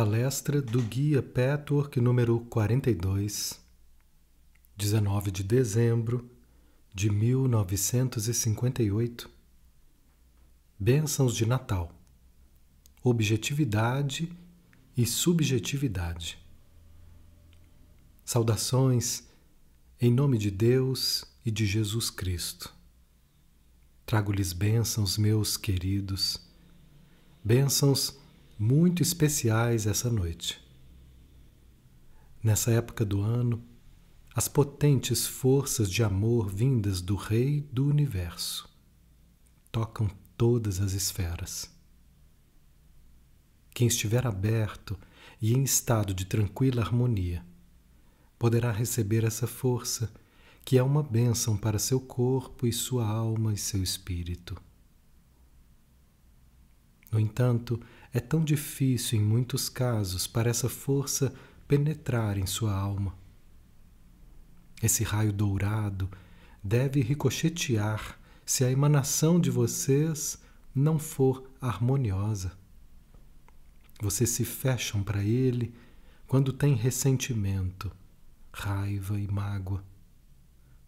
Palestra do Guia Petwork número 42, 19 de dezembro de 1958. Bênçãos de Natal. Objetividade e subjetividade. Saudações em nome de Deus e de Jesus Cristo. Trago-lhes bênçãos, meus queridos, bênçãos muito especiais essa noite. Nessa época do ano, as potentes forças de amor vindas do Rei do Universo tocam todas as esferas. Quem estiver aberto e em estado de tranquila harmonia poderá receber essa força, que é uma bênção para seu corpo e sua alma e seu espírito. No entanto, é tão difícil em muitos casos para essa força penetrar em sua alma. Esse raio dourado deve ricochetear se a emanação de vocês não for harmoniosa. Vocês se fecham para ele quando tem ressentimento, raiva e mágoa,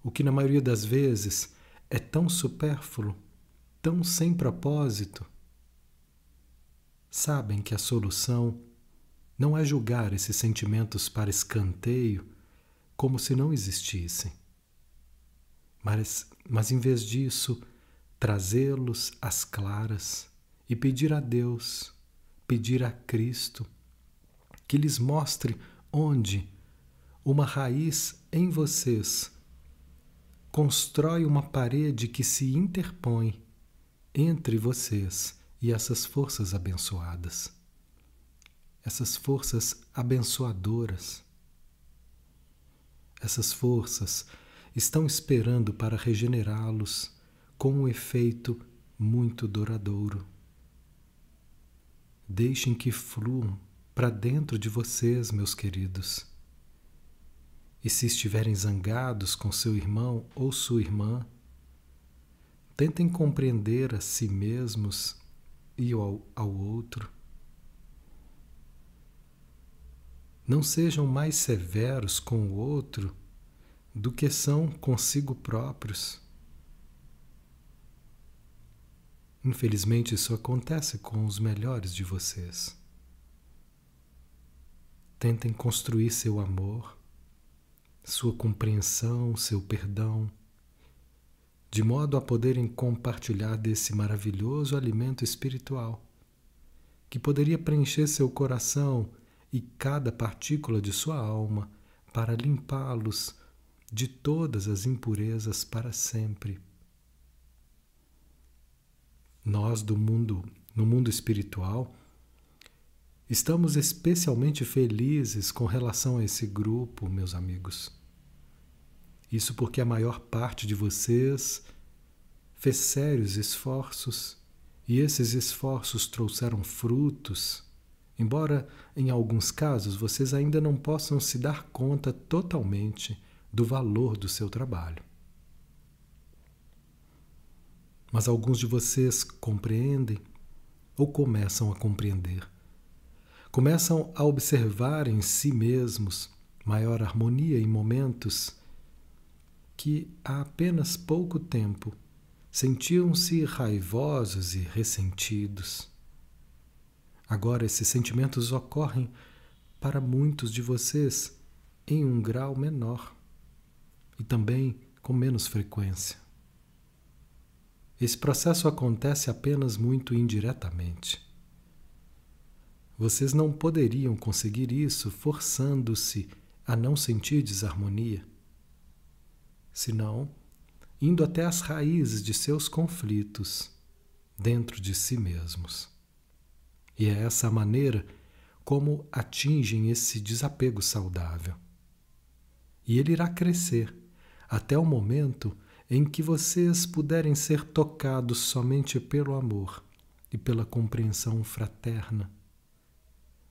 o que na maioria das vezes é tão supérfluo, tão sem propósito sabem que a solução não é julgar esses sentimentos para escanteio como se não existissem, mas, mas em vez disso, trazê-los às claras e pedir a Deus, pedir a Cristo, que lhes mostre onde uma raiz em vocês constrói uma parede que se interpõe entre vocês e essas forças abençoadas, essas forças abençoadoras, essas forças estão esperando para regenerá-los com um efeito muito duradouro. Deixem que fluam para dentro de vocês, meus queridos. E se estiverem zangados com seu irmão ou sua irmã, tentem compreender a si mesmos e ao, ao outro. Não sejam mais severos com o outro do que são consigo próprios. Infelizmente, isso acontece com os melhores de vocês. Tentem construir seu amor, sua compreensão, seu perdão de modo a poderem compartilhar desse maravilhoso alimento espiritual, que poderia preencher seu coração e cada partícula de sua alma para limpá-los de todas as impurezas para sempre. Nós do mundo, no mundo espiritual, estamos especialmente felizes com relação a esse grupo, meus amigos isso porque a maior parte de vocês fez sérios esforços e esses esforços trouxeram frutos, embora em alguns casos vocês ainda não possam se dar conta totalmente do valor do seu trabalho. Mas alguns de vocês compreendem ou começam a compreender. Começam a observar em si mesmos maior harmonia em momentos que há apenas pouco tempo sentiam-se raivosos e ressentidos. Agora esses sentimentos ocorrem para muitos de vocês em um grau menor e também com menos frequência. Esse processo acontece apenas muito indiretamente. Vocês não poderiam conseguir isso forçando-se a não sentir desarmonia senão indo até as raízes de seus conflitos dentro de si mesmos. E é essa a maneira como atingem esse desapego saudável. E ele irá crescer até o momento em que vocês puderem ser tocados somente pelo amor e pela compreensão fraterna,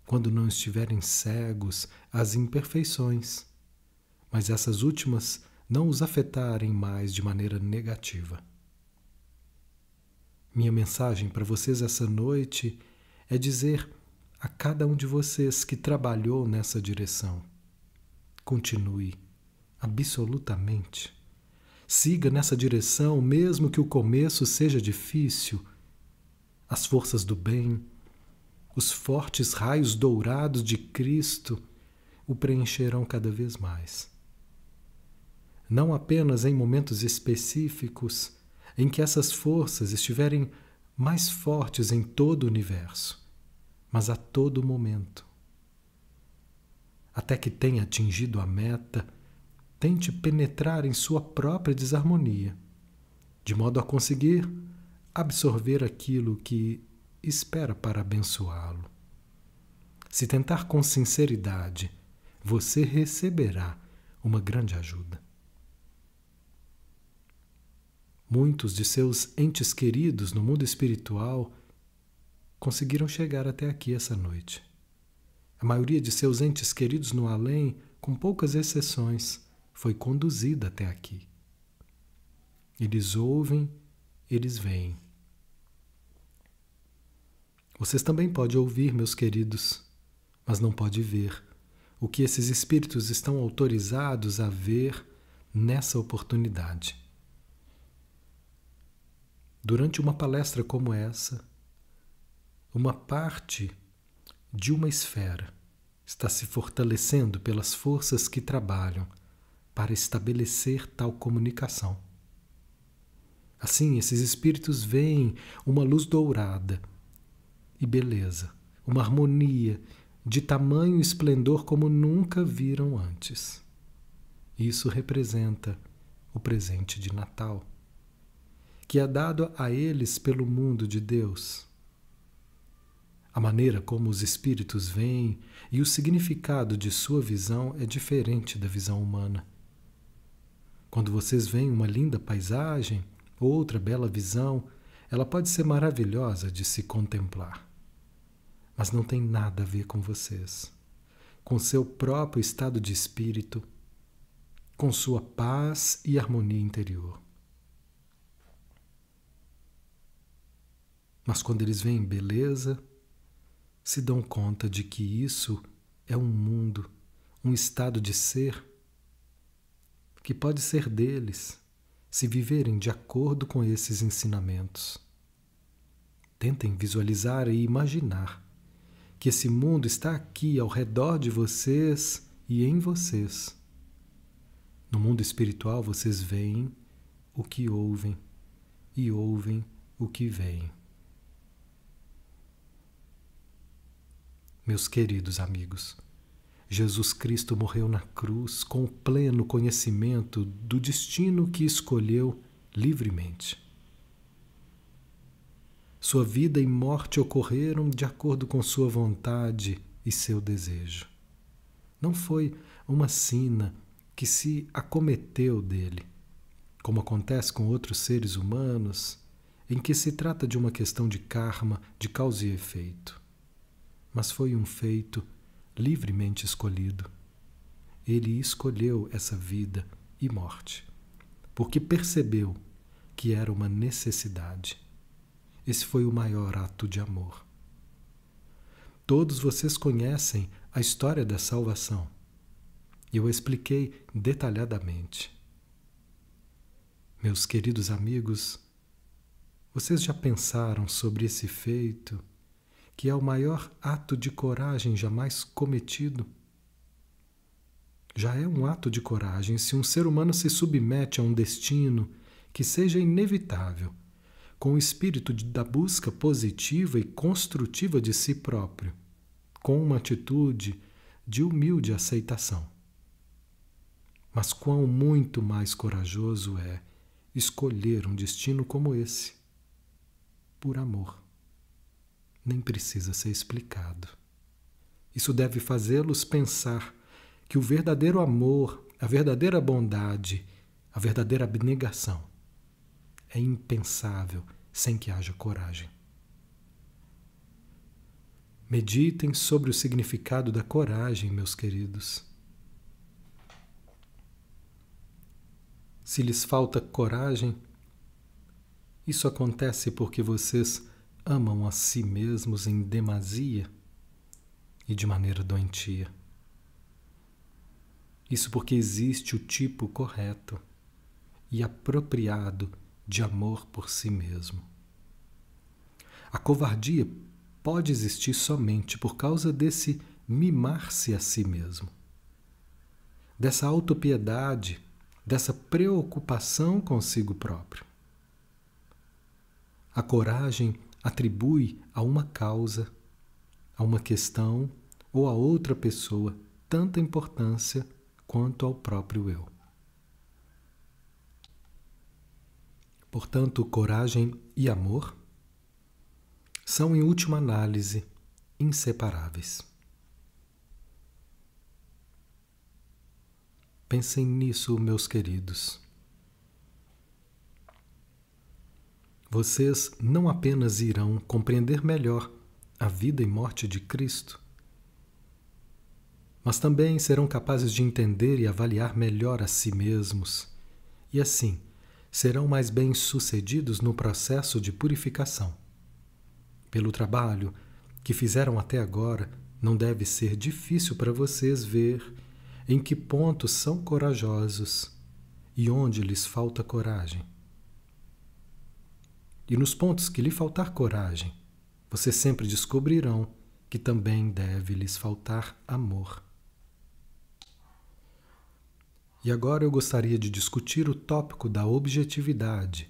quando não estiverem cegos às imperfeições, mas essas últimas não os afetarem mais de maneira negativa. Minha mensagem para vocês essa noite é dizer a cada um de vocês que trabalhou nessa direção. Continue, absolutamente. Siga nessa direção, mesmo que o começo seja difícil. As forças do bem, os fortes raios dourados de Cristo o preencherão cada vez mais. Não apenas em momentos específicos em que essas forças estiverem mais fortes em todo o universo, mas a todo momento. Até que tenha atingido a meta, tente penetrar em sua própria desarmonia, de modo a conseguir absorver aquilo que espera para abençoá-lo. Se tentar com sinceridade, você receberá uma grande ajuda. Muitos de seus entes queridos no mundo espiritual conseguiram chegar até aqui essa noite. A maioria de seus entes queridos no além, com poucas exceções, foi conduzida até aqui. Eles ouvem, eles veem. Vocês também podem ouvir, meus queridos, mas não pode ver o que esses espíritos estão autorizados a ver nessa oportunidade. Durante uma palestra como essa, uma parte de uma esfera está se fortalecendo pelas forças que trabalham para estabelecer tal comunicação. Assim, esses espíritos veem uma luz dourada e beleza, uma harmonia de tamanho e esplendor como nunca viram antes. Isso representa o presente de Natal, que é dado a eles pelo mundo de Deus a maneira como os espíritos veem e o significado de sua visão é diferente da visão humana. Quando vocês veem uma linda paisagem, outra bela visão, ela pode ser maravilhosa de se contemplar. Mas não tem nada a ver com vocês, com seu próprio estado de espírito, com sua paz e harmonia interior. Mas quando eles veem beleza, se dão conta de que isso é um mundo, um estado de ser que pode ser deles se viverem de acordo com esses ensinamentos. Tentem visualizar e imaginar que esse mundo está aqui ao redor de vocês e em vocês. No mundo espiritual, vocês veem o que ouvem e ouvem o que veem. Meus queridos amigos, Jesus Cristo morreu na cruz com o pleno conhecimento do destino que escolheu livremente. Sua vida e morte ocorreram de acordo com sua vontade e seu desejo. Não foi uma sina que se acometeu dele, como acontece com outros seres humanos, em que se trata de uma questão de karma, de causa e efeito mas foi um feito livremente escolhido. Ele escolheu essa vida e morte, porque percebeu que era uma necessidade. Esse foi o maior ato de amor. Todos vocês conhecem a história da salvação. Eu expliquei detalhadamente. Meus queridos amigos, vocês já pensaram sobre esse feito que é o maior ato de coragem jamais cometido. Já é um ato de coragem se um ser humano se submete a um destino que seja inevitável, com o espírito da busca positiva e construtiva de si próprio, com uma atitude de humilde aceitação. Mas quão muito mais corajoso é escolher um destino como esse, por amor nem precisa ser explicado. Isso deve fazê-los pensar que o verdadeiro amor, a verdadeira bondade, a verdadeira abnegação é impensável sem que haja coragem. Meditem sobre o significado da coragem, meus queridos. Se lhes falta coragem, isso acontece porque vocês amam a si mesmos em demasia e de maneira doentia. Isso porque existe o tipo correto e apropriado de amor por si mesmo. A covardia pode existir somente por causa desse mimar-se a si mesmo, dessa autopiedade, dessa preocupação consigo próprio. A coragem atribui a uma causa, a uma questão ou a outra pessoa tanta importância quanto ao próprio eu. Portanto, coragem e amor são, em última análise, inseparáveis. Pensem nisso, meus queridos. Vocês não apenas irão compreender melhor a vida e morte de Cristo, mas também serão capazes de entender e avaliar melhor a si mesmos, e assim serão mais bem-sucedidos no processo de purificação. Pelo trabalho que fizeram até agora, não deve ser difícil para vocês ver em que pontos são corajosos e onde lhes falta coragem. E nos pontos que lhe faltar coragem, vocês sempre descobrirão que também deve lhes faltar amor. E agora eu gostaria de discutir o tópico da objetividade,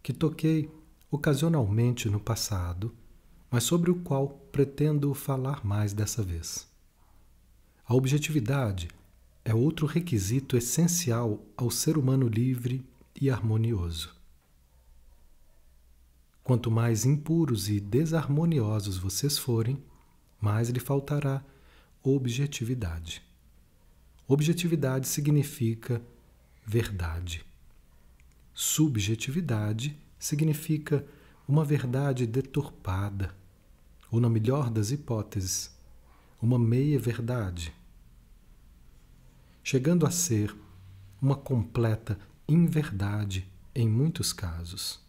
que toquei ocasionalmente no passado, mas sobre o qual pretendo falar mais dessa vez. A objetividade é outro requisito essencial ao ser humano livre e harmonioso. Quanto mais impuros e desarmoniosos vocês forem, mais lhe faltará objetividade. Objetividade significa verdade. Subjetividade significa uma verdade deturpada, ou, na melhor das hipóteses, uma meia-verdade, chegando a ser uma completa inverdade em muitos casos.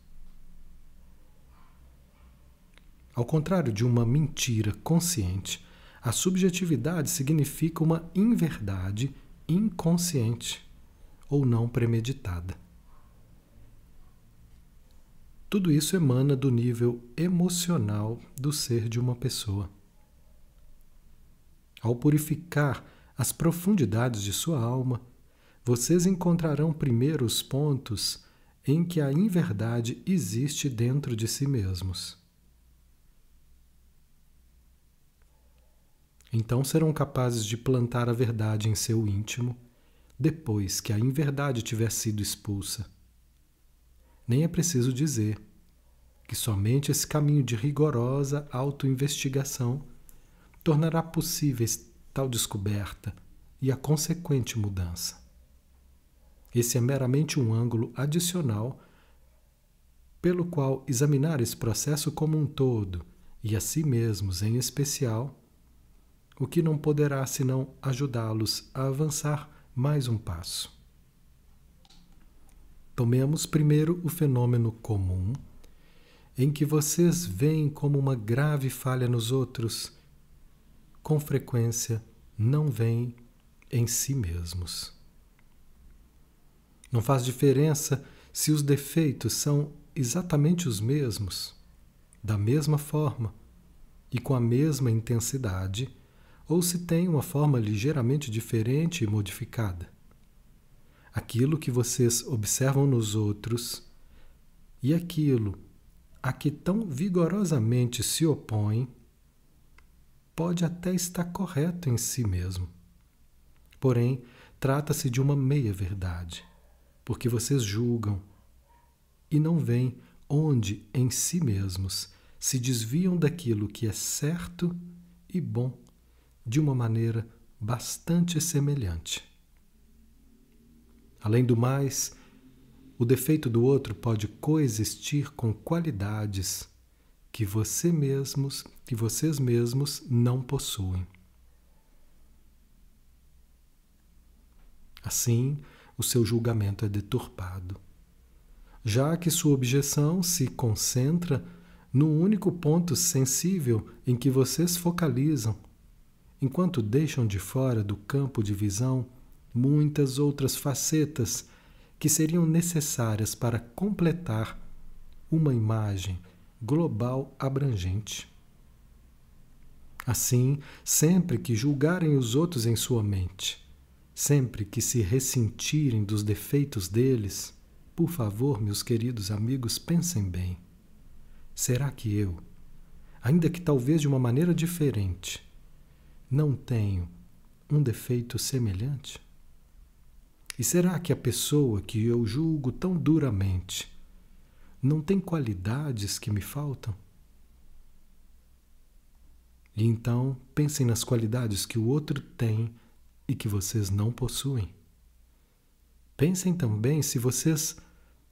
Ao contrário de uma mentira consciente, a subjetividade significa uma inverdade inconsciente ou não premeditada. Tudo isso emana do nível emocional do ser de uma pessoa. Ao purificar as profundidades de sua alma, vocês encontrarão primeiro os pontos em que a inverdade existe dentro de si mesmos. Então serão capazes de plantar a verdade em seu íntimo depois que a inverdade tiver sido expulsa. Nem é preciso dizer que somente esse caminho de rigorosa autoinvestigação tornará possíveis tal descoberta e a consequente mudança. Esse é meramente um ângulo adicional pelo qual examinar esse processo como um todo e a si mesmos em especial o que não poderá senão ajudá-los a avançar mais um passo. Tomemos primeiro o fenômeno comum, em que vocês veem como uma grave falha nos outros, com frequência não veem em si mesmos. Não faz diferença se os defeitos são exatamente os mesmos, da mesma forma e com a mesma intensidade ou se tem uma forma ligeiramente diferente e modificada. Aquilo que vocês observam nos outros e aquilo a que tão vigorosamente se opõem pode até estar correto em si mesmo. Porém, trata-se de uma meia-verdade, porque vocês julgam e não veem onde em si mesmos se desviam daquilo que é certo e bom de uma maneira bastante semelhante. Além do mais, o defeito do outro pode coexistir com qualidades que você mesmos, que vocês mesmos não possuem. Assim, o seu julgamento é deturpado, já que sua objeção se concentra no único ponto sensível em que vocês focalizam enquanto deixam de fora do campo de visão muitas outras facetas que seriam necessárias para completar uma imagem global abrangente. Assim, sempre que julgarem os outros em sua mente, sempre que se ressentirem dos defeitos deles, por favor, meus queridos amigos, pensem bem. Será que eu, ainda que talvez de uma maneira diferente, não tenho um defeito semelhante? E será que a pessoa que eu julgo tão duramente não tem qualidades que me faltam? E então pensem nas qualidades que o outro tem e que vocês não possuem. Pensem também se vocês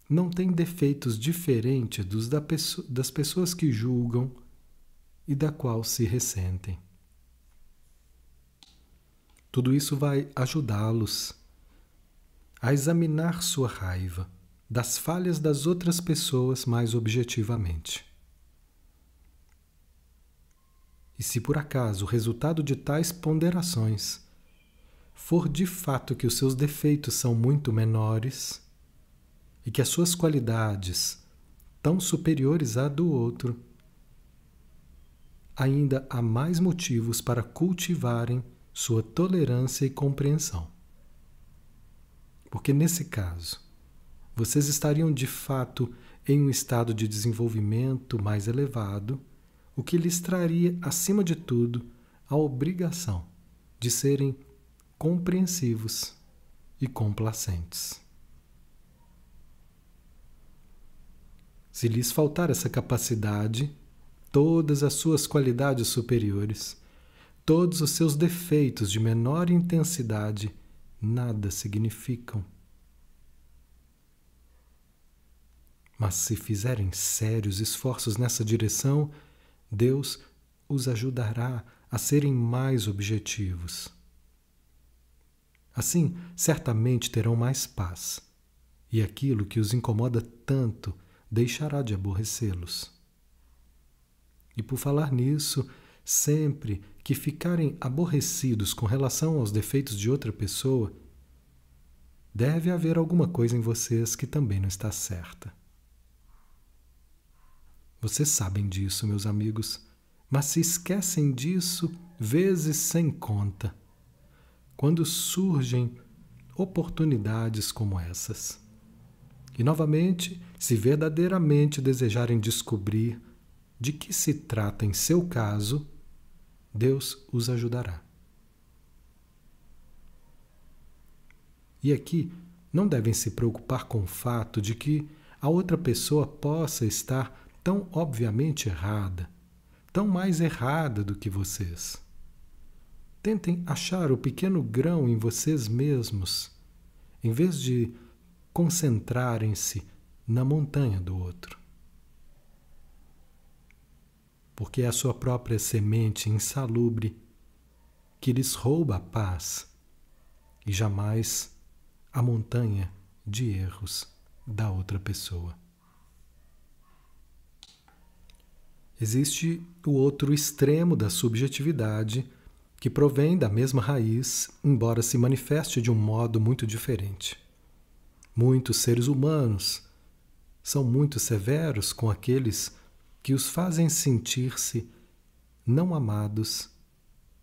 não têm defeitos diferentes dos da das pessoas que julgam e da qual se ressentem. Tudo isso vai ajudá-los a examinar sua raiva das falhas das outras pessoas mais objetivamente. E se por acaso o resultado de tais ponderações for de fato que os seus defeitos são muito menores e que as suas qualidades tão superiores à do outro, ainda há mais motivos para cultivarem sua tolerância e compreensão. Porque nesse caso, vocês estariam de fato em um estado de desenvolvimento mais elevado o que lhes traria, acima de tudo, a obrigação de serem compreensivos e complacentes. Se lhes faltar essa capacidade, todas as suas qualidades superiores, todos os seus defeitos de menor intensidade, nada significam. Mas se fizerem sérios esforços nessa direção, Deus os ajudará a serem mais objetivos. Assim, certamente terão mais paz, e aquilo que os incomoda tanto deixará de aborrecê-los. E por falar nisso, sempre que ficarem aborrecidos com relação aos defeitos de outra pessoa, deve haver alguma coisa em vocês que também não está certa. Vocês sabem disso, meus amigos, mas se esquecem disso vezes sem conta, quando surgem oportunidades como essas. E novamente, se verdadeiramente desejarem descobrir de que se trata em seu caso, Deus os ajudará. E aqui não devem se preocupar com o fato de que a outra pessoa possa estar tão obviamente errada, tão mais errada do que vocês. Tentem achar o pequeno grão em vocês mesmos, em vez de concentrarem-se na montanha do outro. Porque é a sua própria semente insalubre que lhes rouba a paz e jamais a montanha de erros da outra pessoa. Existe o outro extremo da subjetividade, que provém da mesma raiz, embora se manifeste de um modo muito diferente. Muitos seres humanos são muito severos com aqueles que os fazem sentir-se não amados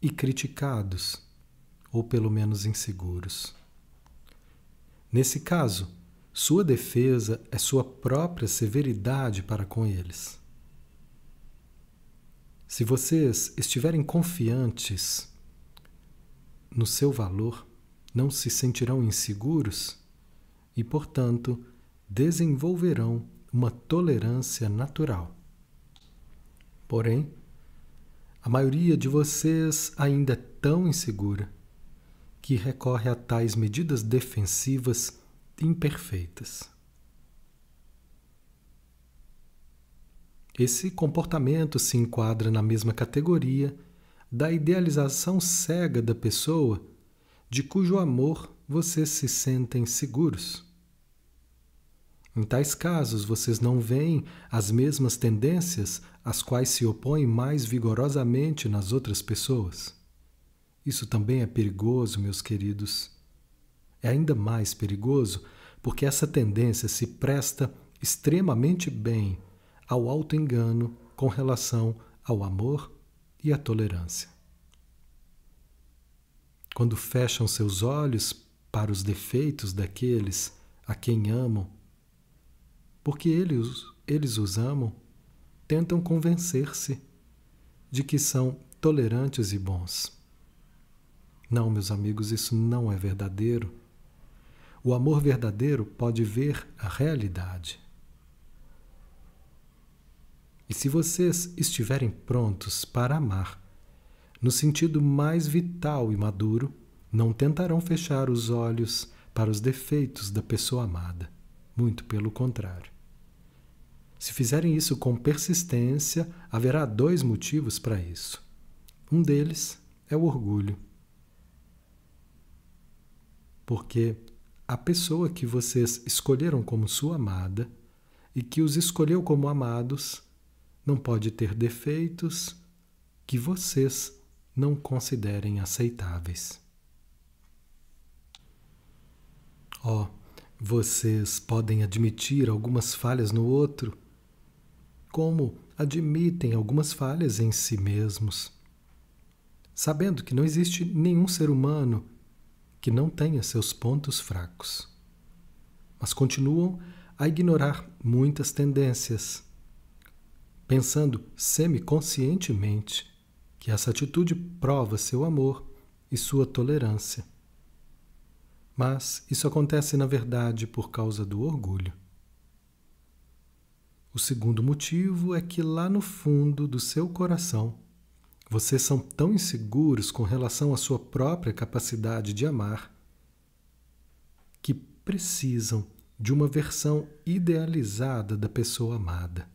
e criticados, ou pelo menos inseguros. Nesse caso, sua defesa é sua própria severidade para com eles. Se vocês estiverem confiantes no seu valor, não se sentirão inseguros e, portanto, desenvolverão uma tolerância natural. Porém, a maioria de vocês ainda é tão insegura que recorre a tais medidas defensivas imperfeitas. Esse comportamento se enquadra na mesma categoria da idealização cega da pessoa de cujo amor vocês se sentem seguros. Em tais casos, vocês não veem as mesmas tendências às quais se opõem mais vigorosamente nas outras pessoas. Isso também é perigoso, meus queridos. É ainda mais perigoso porque essa tendência se presta extremamente bem ao auto-engano com relação ao amor e à tolerância. Quando fecham seus olhos para os defeitos daqueles a quem amam, porque eles, eles os amam, tentam convencer-se de que são tolerantes e bons. Não, meus amigos, isso não é verdadeiro. O amor verdadeiro pode ver a realidade. E se vocês estiverem prontos para amar, no sentido mais vital e maduro, não tentarão fechar os olhos para os defeitos da pessoa amada. Muito pelo contrário. Se fizerem isso com persistência, haverá dois motivos para isso. Um deles é o orgulho. Porque a pessoa que vocês escolheram como sua amada e que os escolheu como amados não pode ter defeitos que vocês não considerem aceitáveis. Ó, oh, vocês podem admitir algumas falhas no outro como admitem algumas falhas em si mesmos, sabendo que não existe nenhum ser humano que não tenha seus pontos fracos, mas continuam a ignorar muitas tendências, pensando semiconscientemente que essa atitude prova seu amor e sua tolerância. Mas isso acontece, na verdade, por causa do orgulho. O segundo motivo é que lá no fundo do seu coração, vocês são tão inseguros com relação à sua própria capacidade de amar que precisam de uma versão idealizada da pessoa amada.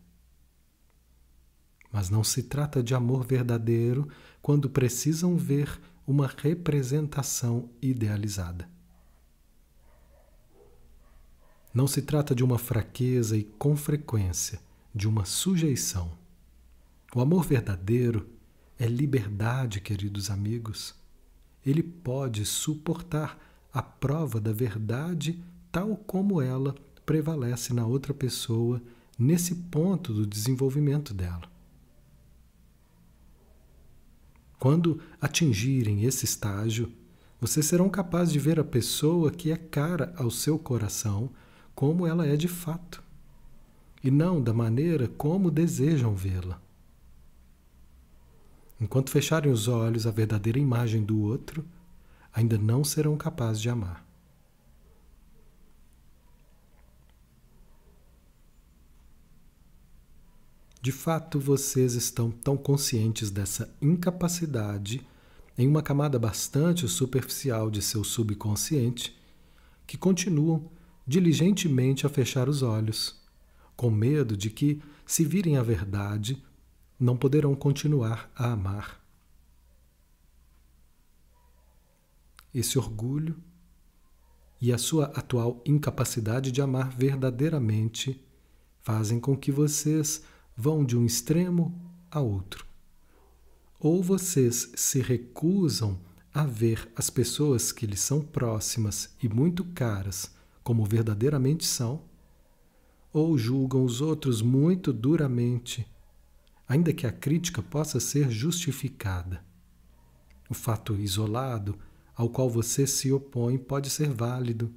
Mas não se trata de amor verdadeiro quando precisam ver uma representação idealizada. Não se trata de uma fraqueza e, com frequência, de uma sujeição. O amor verdadeiro é liberdade, queridos amigos. Ele pode suportar a prova da verdade tal como ela prevalece na outra pessoa nesse ponto do desenvolvimento dela. Quando atingirem esse estágio, vocês serão capazes de ver a pessoa que é cara ao seu coração como ela é de fato, e não da maneira como desejam vê-la. Enquanto fecharem os olhos à verdadeira imagem do outro, ainda não serão capazes de amar. De fato, vocês estão tão conscientes dessa incapacidade em uma camada bastante superficial de seu subconsciente que continuam diligentemente a fechar os olhos, com medo de que, se virem a verdade, não poderão continuar a amar. Esse orgulho e a sua atual incapacidade de amar verdadeiramente fazem com que vocês vão de um extremo a outro. Ou vocês se recusam a ver as pessoas que lhes são próximas e muito caras como verdadeiramente são, ou julgam os outros muito duramente, ainda que a crítica possa ser justificada. O fato isolado ao qual você se opõe pode ser válido,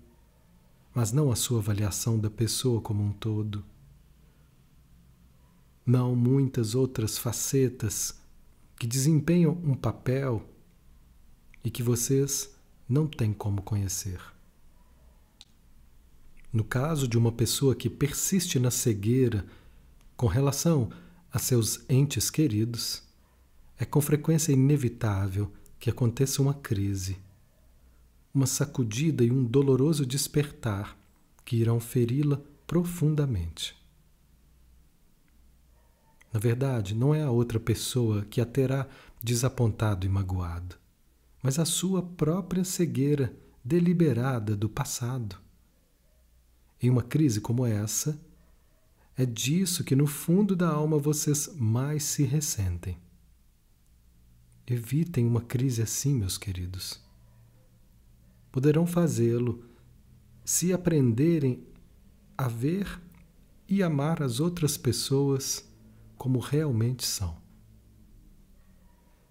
mas não a sua avaliação da pessoa como um todo. Não muitas outras facetas que desempenham um papel e que vocês não têm como conhecer. No caso de uma pessoa que persiste na cegueira com relação a seus entes queridos, é com frequência inevitável que aconteça uma crise, uma sacudida e um doloroso despertar que irão feri-la profundamente. Na verdade, não é a outra pessoa que a terá desapontado e magoado, mas a sua própria cegueira deliberada do passado. Em uma crise como essa, é disso que no fundo da alma vocês mais se ressentem. Evitem uma crise assim, meus queridos. Poderão fazê-lo se aprenderem a ver e amar as outras pessoas como realmente são.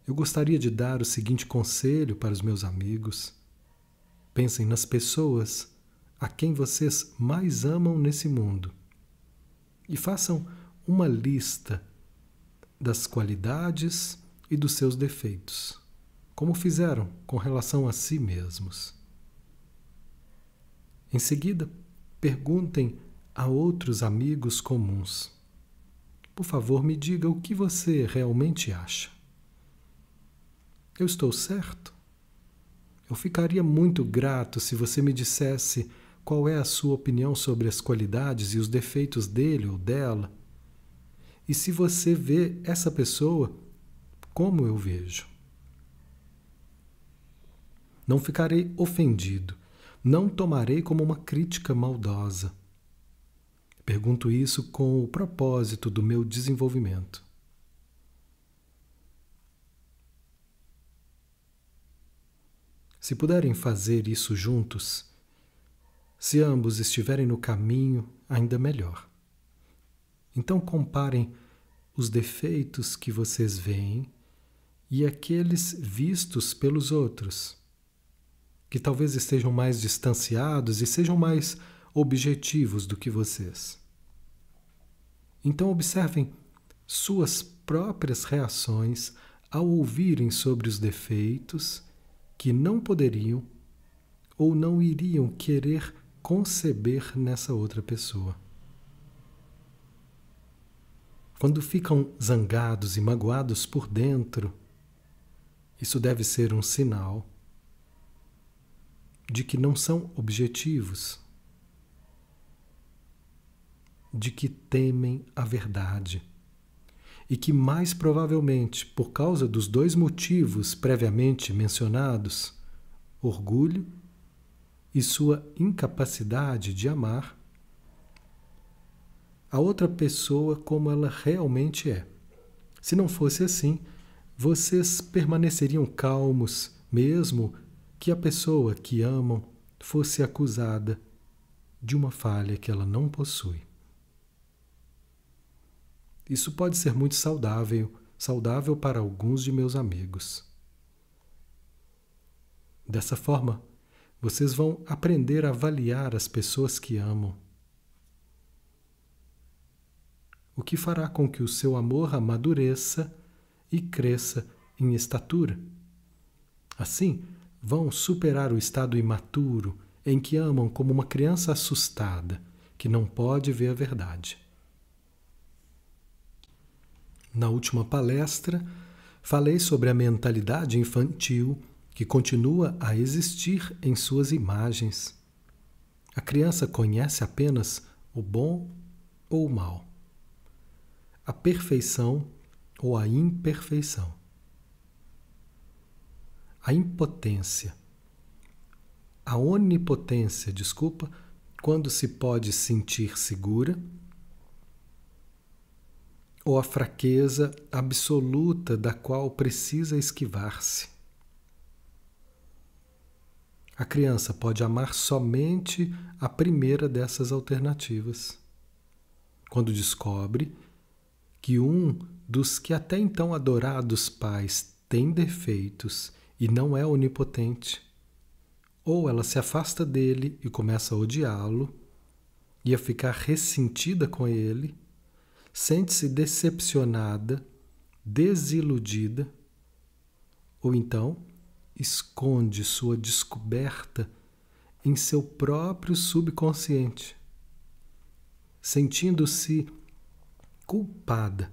Eu gostaria de dar o seguinte conselho para os meus amigos: pensem nas pessoas a quem vocês mais amam nesse mundo e façam uma lista das qualidades e dos seus defeitos, como fizeram com relação a si mesmos. Em seguida, perguntem a outros amigos comuns. Por favor, me diga o que você realmente acha. Eu estou certo? Eu ficaria muito grato se você me dissesse qual é a sua opinião sobre as qualidades e os defeitos dele ou dela. E se você vê essa pessoa como eu vejo. Não ficarei ofendido, não tomarei como uma crítica maldosa Pergunto isso com o propósito do meu desenvolvimento. Se puderem fazer isso juntos, se ambos estiverem no caminho, ainda melhor. Então comparem os defeitos que vocês veem e aqueles vistos pelos outros, que talvez estejam mais distanciados e sejam mais objetivos do que vocês. Então, observem suas próprias reações ao ouvirem sobre os defeitos que não poderiam ou não iriam querer conceber nessa outra pessoa. Quando ficam zangados e magoados por dentro, isso deve ser um sinal de que não são objetivos de que temem a verdade e que, mais provavelmente, por causa dos dois motivos previamente mencionados, orgulho e sua incapacidade de amar, a outra pessoa como ela realmente é. Se não fosse assim, vocês permaneceriam calmos, mesmo que a pessoa que amam fosse acusada de uma falha que ela não possui. Isso pode ser muito saudável, saudável para alguns de meus amigos. Dessa forma, vocês vão aprender a avaliar as pessoas que amam. O que fará com que o seu amor amadureça e cresça em estatura. Assim, vão superar o estado imaturo em que amam como uma criança assustada que não pode ver a verdade. Na última palestra, falei sobre a mentalidade infantil que continua a existir em suas imagens. A criança conhece apenas o bom ou o mal, a perfeição ou a imperfeição, a impotência, a onipotência, desculpa, quando se pode sentir segura ou a fraqueza absoluta da qual precisa esquivar-se. A criança pode amar somente a primeira dessas alternativas. Quando descobre que um dos que até então adorados pais tem defeitos e não é onipotente, ou ela se afasta dele e começa a odiá-lo e a ficar ressentida com ele, sente-se decepcionada, desiludida, ou então esconde sua descoberta em seu próprio subconsciente, sentindo-se culpada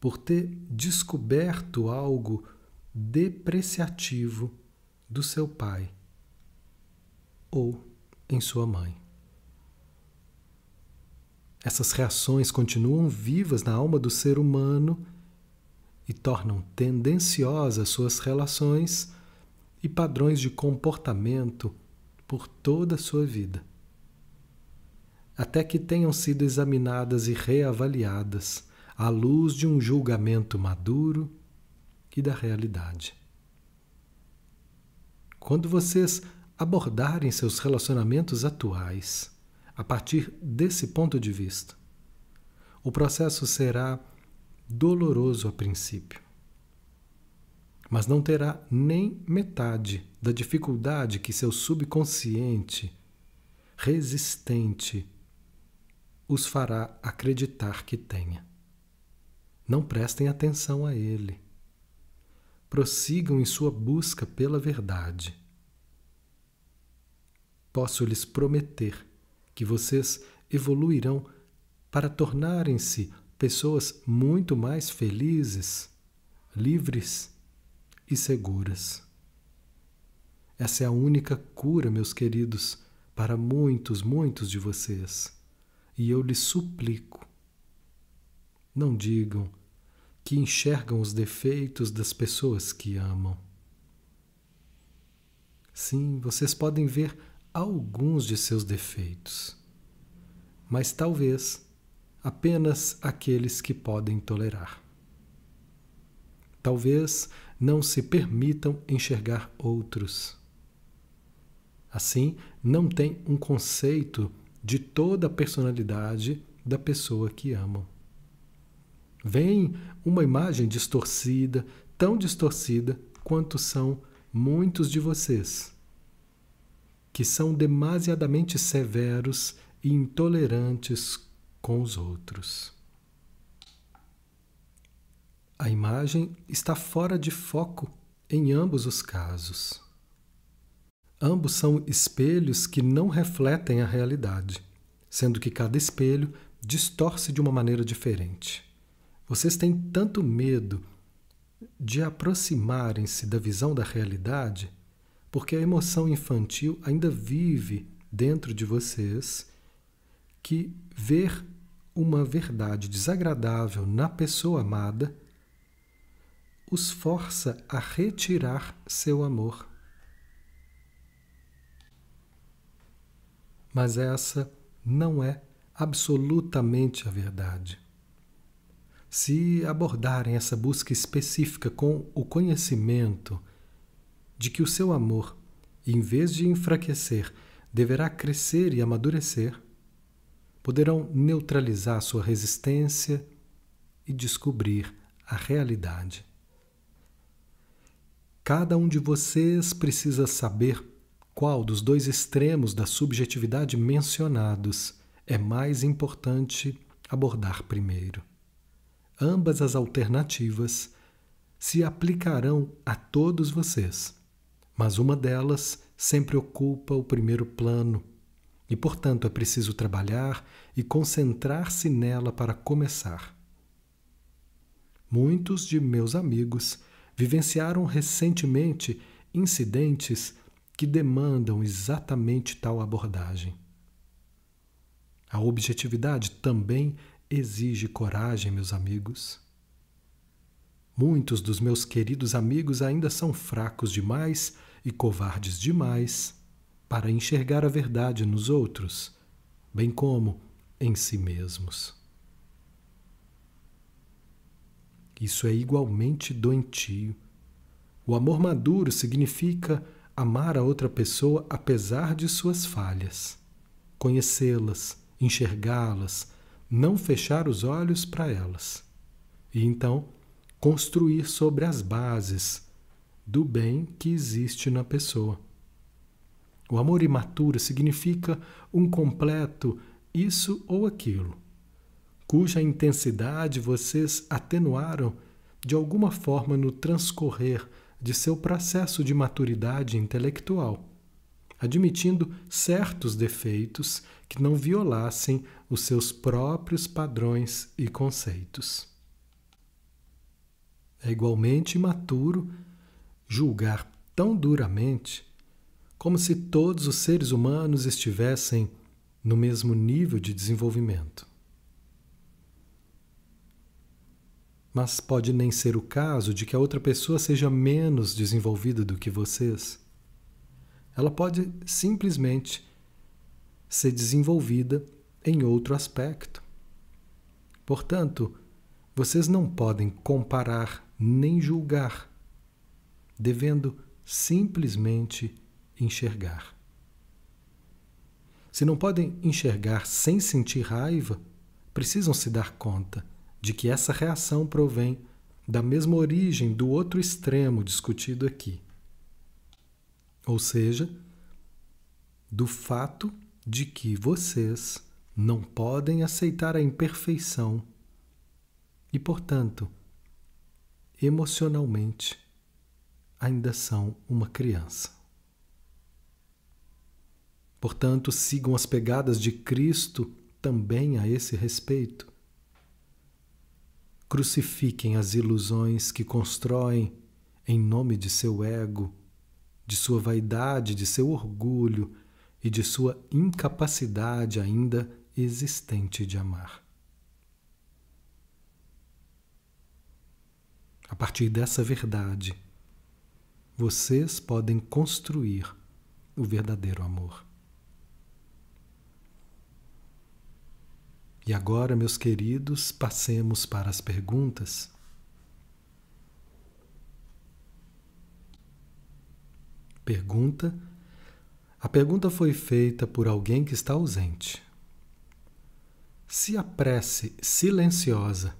por ter descoberto algo depreciativo do seu pai ou em sua mãe. Essas reações continuam vivas na alma do ser humano e tornam tendenciosas suas relações e padrões de comportamento por toda a sua vida. Até que tenham sido examinadas e reavaliadas à luz de um julgamento maduro e da realidade. Quando vocês abordarem seus relacionamentos atuais a partir desse ponto de vista, o processo será doloroso a princípio, mas não terá nem metade da dificuldade que seu subconsciente resistente os fará acreditar que tenha. Não prestem atenção a ele. Prossigam em sua busca pela verdade. Posso lhes prometer que vocês evoluirão para tornarem-se pessoas muito mais felizes, livres e seguras. Essa é a única cura, meus queridos, para muitos, muitos de vocês. E eu lhes suplico, não digam que enxergam os defeitos das pessoas que amam. Sim, vocês podem ver alguns de seus defeitos, mas talvez apenas aqueles que podem tolerar. Talvez não se permitam enxergar outros. Assim, não têm um conceito de toda a personalidade da pessoa que amam. Vem uma imagem distorcida, tão distorcida quanto são muitos de vocês, que são demasiadamente severos e intolerantes com os outros. A imagem está fora de foco em ambos os casos. Ambos são espelhos que não refletem a realidade, sendo que cada espelho distorce de uma maneira diferente. Vocês têm tanto medo de aproximarem-se da visão da realidade porque a emoção infantil ainda vive dentro de vocês que ver uma verdade desagradável na pessoa amada os força a retirar seu amor. Mas essa não é absolutamente a verdade. Se abordarem essa busca específica com o conhecimento de que o seu amor, em vez de enfraquecer, deverá crescer e amadurecer, poderão neutralizar sua resistência e descobrir a realidade. Cada um de vocês precisa saber qual dos dois extremos da subjetividade mencionados é mais importante abordar primeiro. Ambas as alternativas se aplicarão a todos vocês, mas uma delas sempre ocupa o primeiro plano e, portanto, é preciso trabalhar e concentrar-se nela para começar. Muitos de meus amigos vivenciaram recentemente incidentes que demandam exatamente tal abordagem. A objetividade também exige coragem, meus amigos. Muitos dos meus queridos amigos ainda são fracos demais e covardes demais para enxergar a verdade nos outros, bem como em si mesmos. Isso é igualmente doentio. O amor maduro significa amar a outra pessoa apesar de suas falhas, conhecê-las, enxergá-las, não fechar os olhos para elas. E então construir sobre as bases do bem que existe na pessoa. O amor imaturo significa um completo isso ou aquilo, cuja intensidade vocês atenuaram de alguma forma no transcorrer de seu processo de maturidade intelectual, admitindo certos defeitos que não violassem os seus próprios padrões e conceitos. É igualmente imaturo julgar tão duramente como se todos os seres humanos estivessem no mesmo nível de desenvolvimento. Mas pode nem ser o caso de que a outra pessoa seja menos desenvolvida do que vocês. Ela pode simplesmente ser desenvolvida em outro aspecto. Portanto, vocês não podem comparar nem julgar, devendo simplesmente enxergar. Se não podem enxergar sem sentir raiva, precisam se dar conta de que essa reação provém da mesma origem do outro extremo discutido aqui. Ou seja, do fato de que vocês não podem aceitar a imperfeição e, portanto, emocionalmente, ainda são uma criança. Portanto, sigam as pegadas de Cristo também a esse respeito. Crucifiquem as ilusões que constroem em nome de seu ego, de sua vaidade, de seu orgulho e de sua incapacidade ainda existente de amar. A partir dessa verdade, vocês podem construir o verdadeiro amor. E agora, meus queridos, passemos para as perguntas. Pergunta. A pergunta foi feita por alguém que está ausente. Se a prece silenciosa,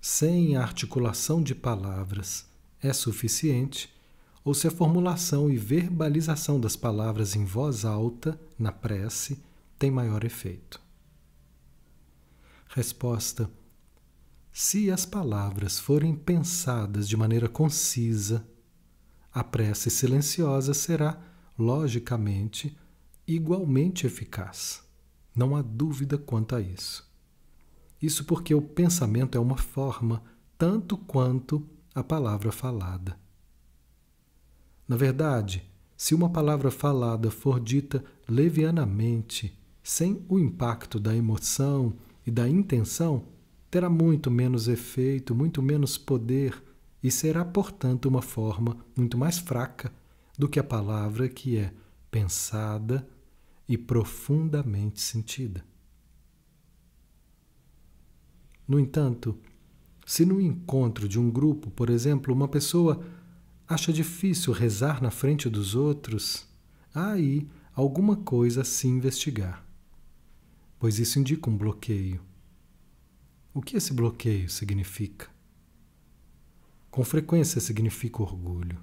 sem articulação de palavras, é suficiente, ou se a formulação e verbalização das palavras em voz alta na prece tem maior efeito. Resposta: Se as palavras forem pensadas de maneira concisa, a prece silenciosa será, logicamente, igualmente eficaz. Não há dúvida quanto a isso. Isso porque o pensamento é uma forma tanto quanto a palavra falada. Na verdade, se uma palavra falada for dita levianamente, sem o impacto da emoção e da intenção, terá muito menos efeito, muito menos poder e será, portanto, uma forma muito mais fraca do que a palavra que é pensada e profundamente sentida. No entanto, se no encontro de um grupo, por exemplo, uma pessoa acha difícil rezar na frente dos outros, há aí alguma coisa a se investigar, pois isso indica um bloqueio. O que esse bloqueio significa? Com frequência significa orgulho.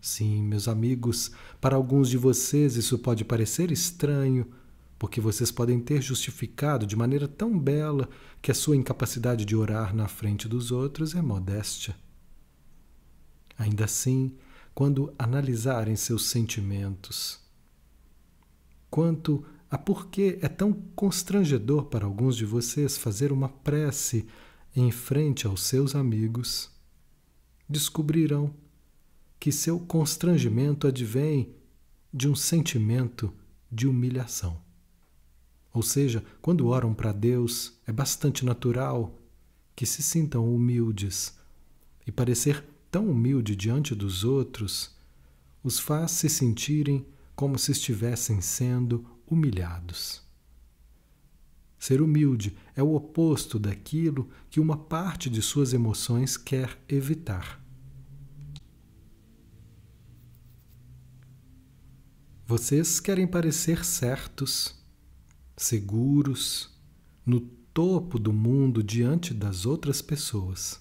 Sim, meus amigos, para alguns de vocês isso pode parecer estranho, porque vocês podem ter justificado de maneira tão bela que a sua incapacidade de orar na frente dos outros é modéstia. Ainda assim, quando analisarem seus sentimentos, quanto a por que é tão constrangedor para alguns de vocês fazer uma prece em frente aos seus amigos, descobrirão que seu constrangimento advém de um sentimento de humilhação. Ou seja, quando oram para Deus, é bastante natural que se sintam humildes. E parecer tão humilde diante dos outros os faz se sentirem como se estivessem sendo humilhados. Ser humilde é o oposto daquilo que uma parte de suas emoções quer evitar. Vocês querem parecer certos, seguros, no topo do mundo diante das outras pessoas.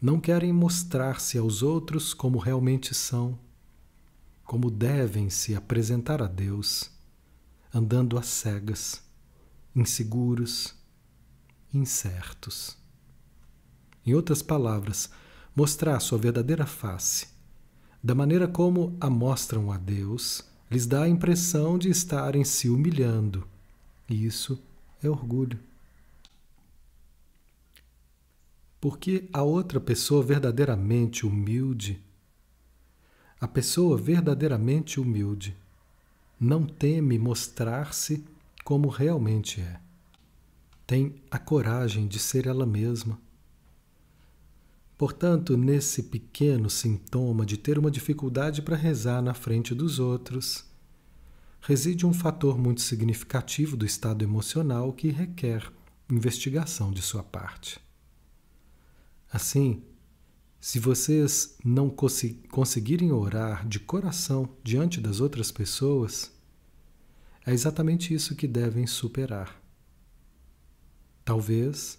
Não querem mostrar-se aos outros como realmente são, como devem se apresentar a Deus, andando às cegas, inseguros, incertos. Em outras palavras, mostrar sua verdadeira face da maneira como a mostram a Deus, lhes dá a impressão de estarem se humilhando. E isso é orgulho. Porque a outra pessoa verdadeiramente humilde, a pessoa verdadeiramente humilde, não teme mostrar-se como realmente é. Tem a coragem de ser ela mesma Portanto, nesse pequeno sintoma de ter uma dificuldade para rezar na frente dos outros, reside um fator muito significativo do estado emocional que requer investigação de sua parte. Assim, se vocês não cons conseguirem orar de coração diante das outras pessoas, é exatamente isso que devem superar. Talvez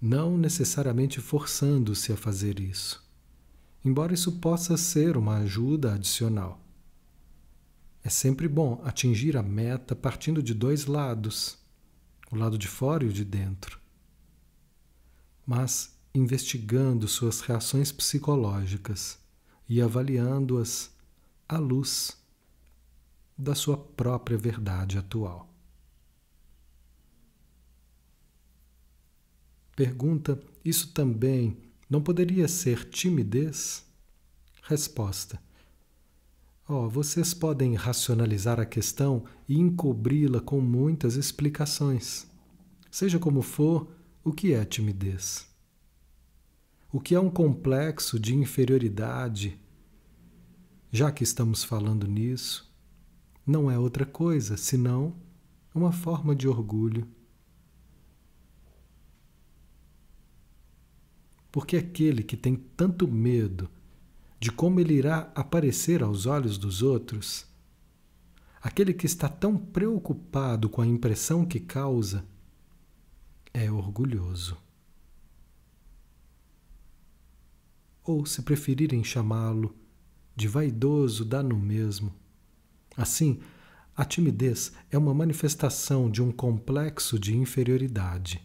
não necessariamente forçando-se a fazer isso, embora isso possa ser uma ajuda adicional. É sempre bom atingir a meta partindo de dois lados, o lado de fora e o de dentro. Mas investigando suas reações psicológicas e avaliando-as à luz da sua própria verdade atual. Pergunta: Isso também não poderia ser timidez? Resposta: Oh, vocês podem racionalizar a questão e encobri-la com muitas explicações. Seja como for, o que é timidez? O que é um complexo de inferioridade? Já que estamos falando nisso, não é outra coisa senão uma forma de orgulho. Porque aquele que tem tanto medo de como ele irá aparecer aos olhos dos outros, aquele que está tão preocupado com a impressão que causa, é orgulhoso. Ou, se preferirem chamá-lo, de vaidoso dá no mesmo. Assim, a timidez é uma manifestação de um complexo de inferioridade.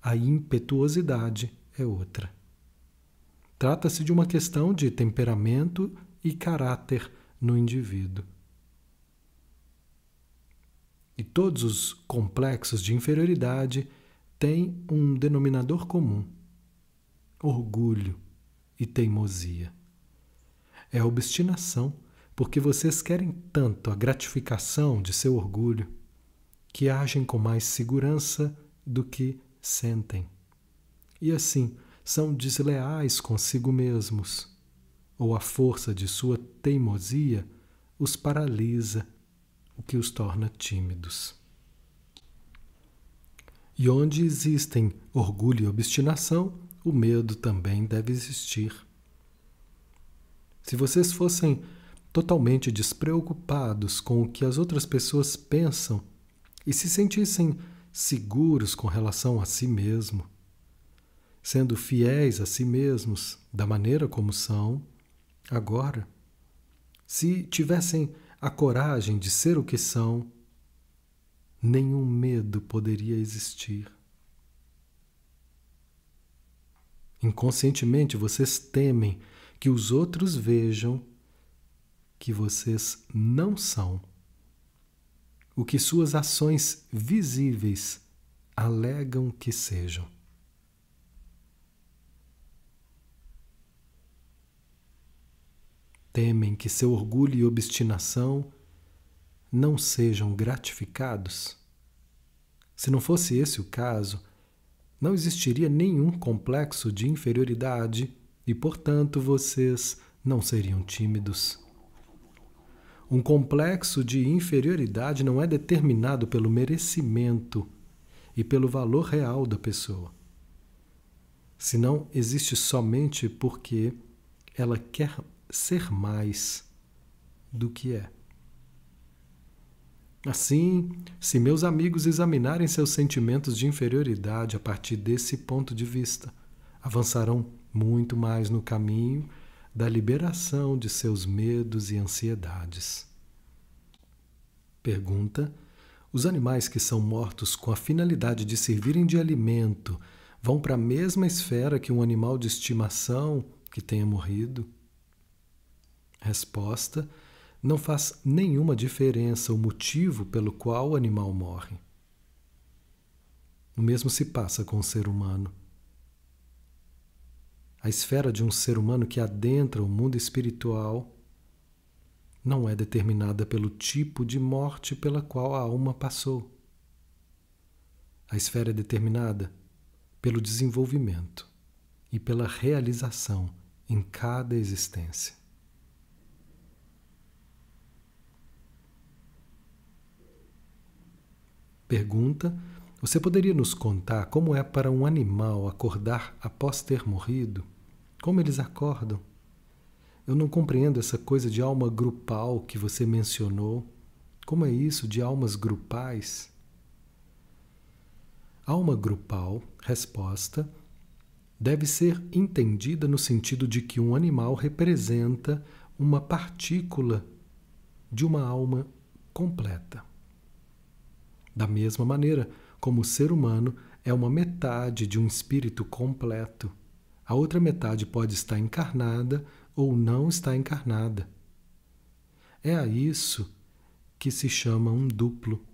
A impetuosidade é outra. Trata-se de uma questão de temperamento e caráter no indivíduo. E todos os complexos de inferioridade têm um denominador comum: orgulho e teimosia. É obstinação, porque vocês querem tanto a gratificação de seu orgulho que agem com mais segurança do que sentem. E assim são desleais consigo mesmos, ou a força de sua teimosia os paralisa, o que os torna tímidos. E onde existem orgulho e obstinação, o medo também deve existir. Se vocês fossem totalmente despreocupados com o que as outras pessoas pensam e se sentissem seguros com relação a si mesmo, sendo fiéis a si mesmos da maneira como são, agora, se tivessem a coragem de ser o que são, nenhum medo poderia existir. Inconscientemente vocês temem que os outros vejam que vocês não são o que suas ações visíveis alegam que sejam. Temem que seu orgulho e obstinação não sejam gratificados? Se não fosse esse o caso, não existiria nenhum complexo de inferioridade e, portanto, vocês não seriam tímidos. Um complexo de inferioridade não é determinado pelo merecimento e pelo valor real da pessoa. Senão existe somente porque ela quer ser mais do que é. Assim, se meus amigos examinarem seus sentimentos de inferioridade a partir desse ponto de vista, avançarão muito mais no caminho da liberação de seus medos e ansiedades. Pergunta: Os animais que são mortos com a finalidade de servirem de alimento vão para a mesma esfera que um animal de estimação que tenha morrido? Resposta: não faz nenhuma diferença o motivo pelo qual o animal morre. O mesmo se passa com o ser humano. A esfera de um ser humano que adentra o mundo espiritual não é determinada pelo tipo de morte pela qual a alma passou. A esfera é determinada pelo desenvolvimento e pela realização em cada existência. Pergunta: Você poderia nos contar como é para um animal acordar após ter morrido? Como eles acordam? Eu não compreendo essa coisa de alma grupal que você mencionou. Como é isso de almas grupais? Alma grupal, resposta, deve ser entendida no sentido de que um animal representa uma partícula de uma alma completa. Da mesma maneira como o ser humano é uma metade de um espírito completo, a outra metade pode estar encarnada ou não está encarnada. É a isso que se chama um duplo.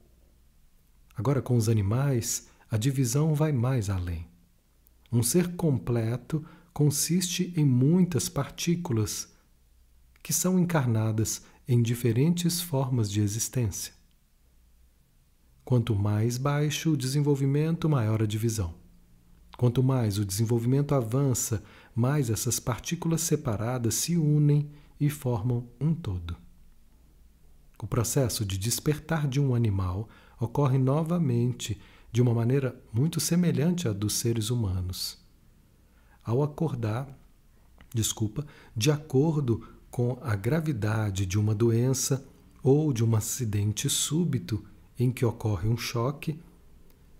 Agora, com os animais, a divisão vai mais além. Um ser completo consiste em muitas partículas que são encarnadas em diferentes formas de existência. Quanto mais baixo o desenvolvimento, maior a divisão. Quanto mais o desenvolvimento avança, mais essas partículas separadas se unem e formam um todo. O processo de despertar de um animal ocorre novamente de uma maneira muito semelhante à dos seres humanos. Ao acordar, desculpa, de acordo com a gravidade de uma doença ou de um acidente súbito em que ocorre um choque,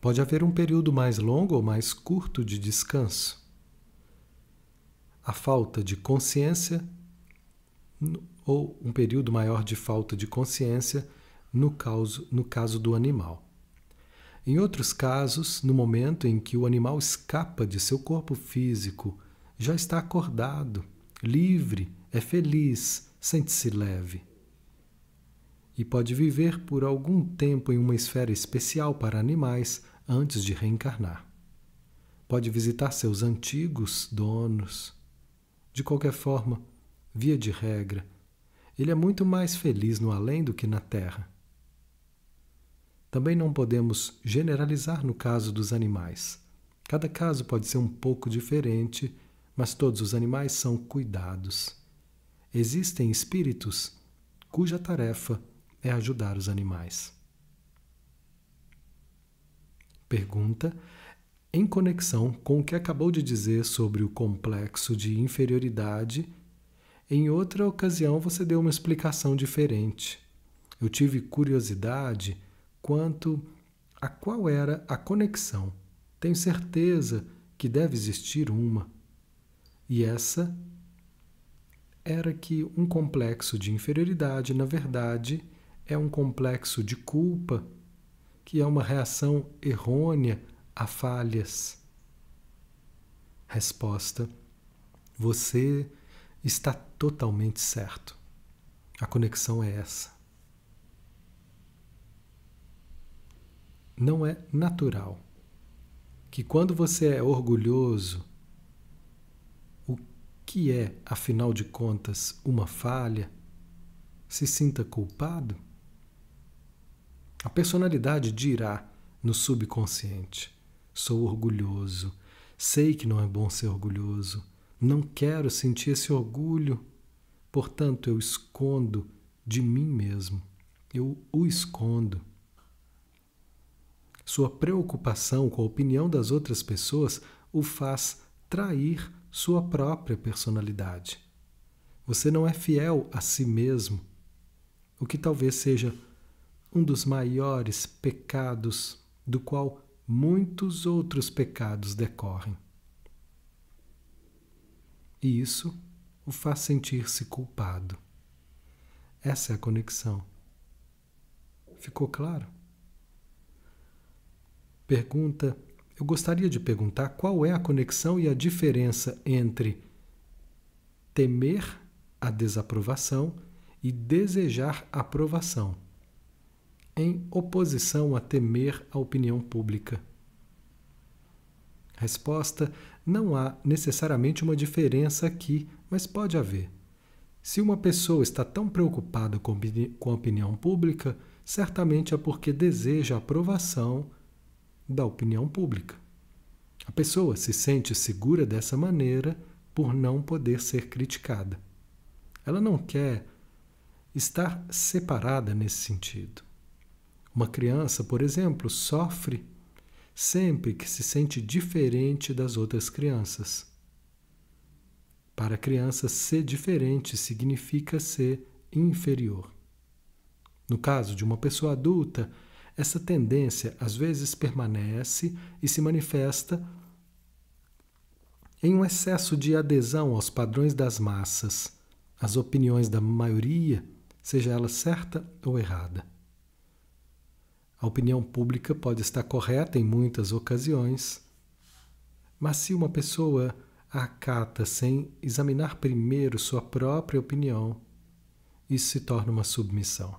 pode haver um período mais longo ou mais curto de descanso. A falta de consciência ou um período maior de falta de consciência no caso, no caso do animal. Em outros casos, no momento em que o animal escapa de seu corpo físico, já está acordado, livre é feliz, sente-se leve. E pode viver por algum tempo em uma esfera especial para animais antes de reencarnar. Pode visitar seus antigos donos. De qualquer forma, via de regra, ele é muito mais feliz no além do que na terra. Também não podemos generalizar no caso dos animais. Cada caso pode ser um pouco diferente, mas todos os animais são cuidados. Existem espíritos cuja tarefa é ajudar os animais. Pergunta em conexão com o que acabou de dizer sobre o complexo de inferioridade. Em outra ocasião você deu uma explicação diferente. Eu tive curiosidade quanto a qual era a conexão. Tenho certeza que deve existir uma. E essa era que um complexo de inferioridade, na verdade, é um complexo de culpa, que é uma reação errônea a falhas. Resposta: Você está totalmente certo. A conexão é essa. Não é natural que quando você é orgulhoso, que é, afinal de contas, uma falha, se sinta culpado? A personalidade dirá no subconsciente: sou orgulhoso, sei que não é bom ser orgulhoso, não quero sentir esse orgulho, portanto eu escondo de mim mesmo, eu o escondo. Sua preocupação com a opinião das outras pessoas o faz trair sua própria personalidade. Você não é fiel a si mesmo, o que talvez seja um dos maiores pecados do qual muitos outros pecados decorrem. E isso o faz sentir-se culpado. Essa é a conexão. Ficou claro? Pergunta eu gostaria de perguntar qual é a conexão e a diferença entre temer a desaprovação e desejar aprovação, em oposição a temer a opinião pública. Resposta: não há necessariamente uma diferença aqui, mas pode haver. Se uma pessoa está tão preocupada com, a opinião pública, certamente é porque deseja aprovação da opinião pública. A pessoa se sente segura dessa maneira por não poder ser criticada. Ela não quer estar separada nesse sentido. Uma criança, por exemplo, sofre sempre que se sente diferente das outras crianças. Para a criança, ser diferente significa ser inferior. No caso de uma pessoa adulta, essa tendência às vezes permanece e se manifesta em um excesso de adesão aos padrões das massas, às opiniões da maioria, seja ela certa ou errada. A opinião pública pode estar correta em muitas ocasiões, mas se uma pessoa a acata sem examinar primeiro sua própria opinião, isso se torna uma submissão.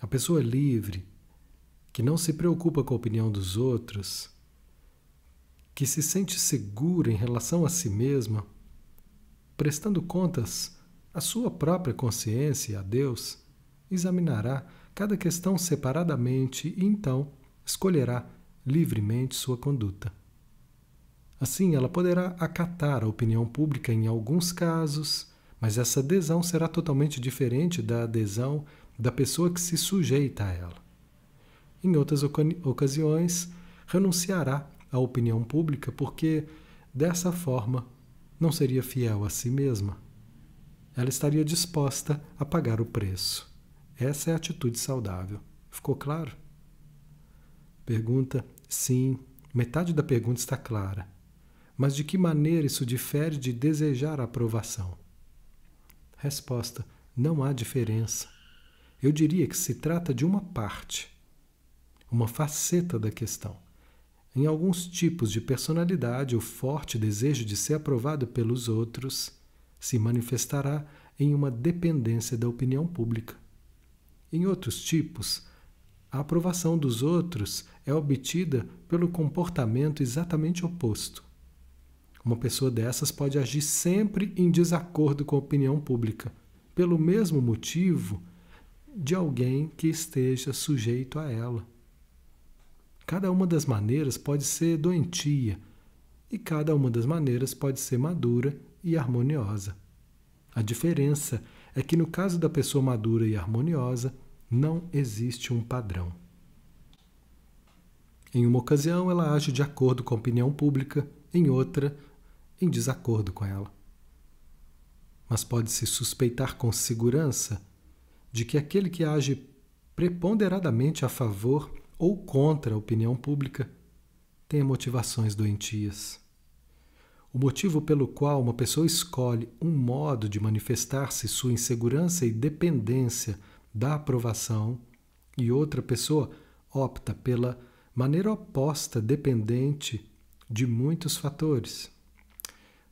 A pessoa livre, que não se preocupa com a opinião dos outros, que se sente segura em relação a si mesma, prestando contas à sua própria consciência e a Deus, examinará cada questão separadamente e então escolherá livremente sua conduta. Assim, ela poderá acatar a opinião pública em alguns casos, mas essa adesão será totalmente diferente da adesão da pessoa que se sujeita a ela. Em outras ocasiões, renunciará à opinião pública porque, dessa forma, não seria fiel a si mesma. Ela estaria disposta a pagar o preço. Essa é a atitude saudável. Ficou claro? Pergunta: sim, metade da pergunta está clara. Mas de que maneira isso difere de desejar a aprovação? Resposta: não há diferença. Eu diria que se trata de uma parte, uma faceta da questão. Em alguns tipos de personalidade, o forte desejo de ser aprovado pelos outros se manifestará em uma dependência da opinião pública. Em outros tipos, a aprovação dos outros é obtida pelo comportamento exatamente oposto. Uma pessoa dessas pode agir sempre em desacordo com a opinião pública, pelo mesmo motivo de alguém que esteja sujeito a ela. Cada uma das maneiras pode ser doentia e cada uma das maneiras pode ser madura e harmoniosa. A diferença é que no caso da pessoa madura e harmoniosa, não existe um padrão. Em uma ocasião, ela age de acordo com a opinião pública, em outra, em desacordo com ela. Mas pode-se suspeitar com segurança de que aquele que age preponderadamente a favor ou contra a opinião pública tenha motivações doentias. O motivo pelo qual uma pessoa escolhe um modo de manifestar-se sua insegurança e dependência da aprovação e outra pessoa opta pela maneira oposta, dependente de muitos fatores.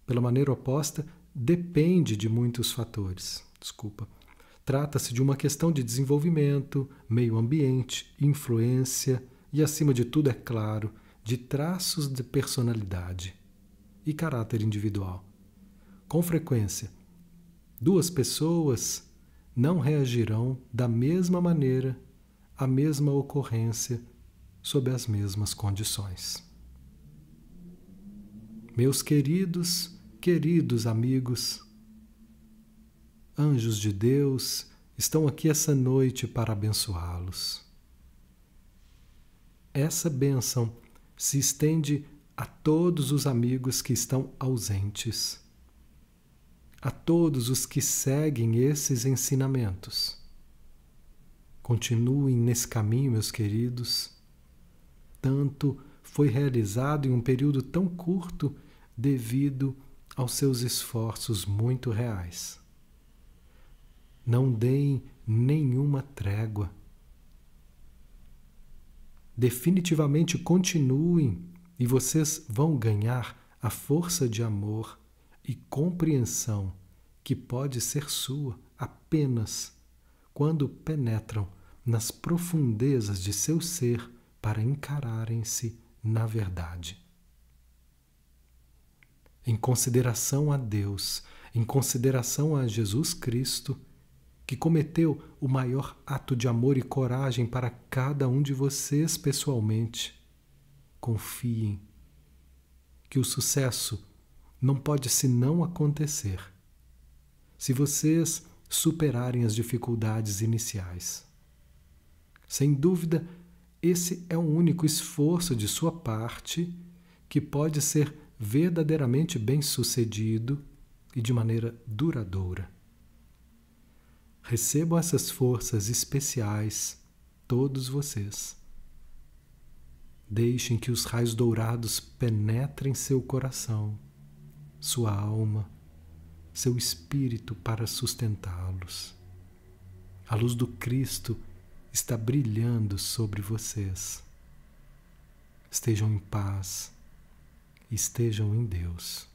Pela maneira oposta, depende de muitos fatores. Desculpa. Trata-se de uma questão de desenvolvimento, meio ambiente, influência e, acima de tudo, é claro, de traços de personalidade e caráter individual. Com frequência, duas pessoas não reagirão da mesma maneira à mesma ocorrência sob as mesmas condições. Meus queridos, queridos amigos, anjos de Deus estão aqui essa noite para abençoá-los. Essa bênção se estende a todos os amigos que estão ausentes, a todos os que seguem esses ensinamentos. Continuem nesse caminho, meus queridos. Tanto foi realizado em um período tão curto devido aos seus esforços muito reais. Não deem nenhuma trégua. Definitivamente continuem e vocês vão ganhar a força de amor e compreensão que pode ser sua apenas quando penetram nas profundezas de seu ser para encararem-se na verdade. Em consideração a Deus, em consideração a Jesus Cristo, que cometeu o maior ato de amor e coragem para cada um de vocês pessoalmente. Confiem que o sucesso não pode senão acontecer se vocês superarem as dificuldades iniciais. Sem dúvida, esse é o único esforço de sua parte que pode ser verdadeiramente bem-sucedido e de maneira duradoura. Recebam essas forças especiais, todos vocês. Deixem que os raios dourados penetrem seu coração, sua alma, seu espírito para sustentá-los. A luz do Cristo está brilhando sobre vocês. Estejam em paz, estejam em Deus.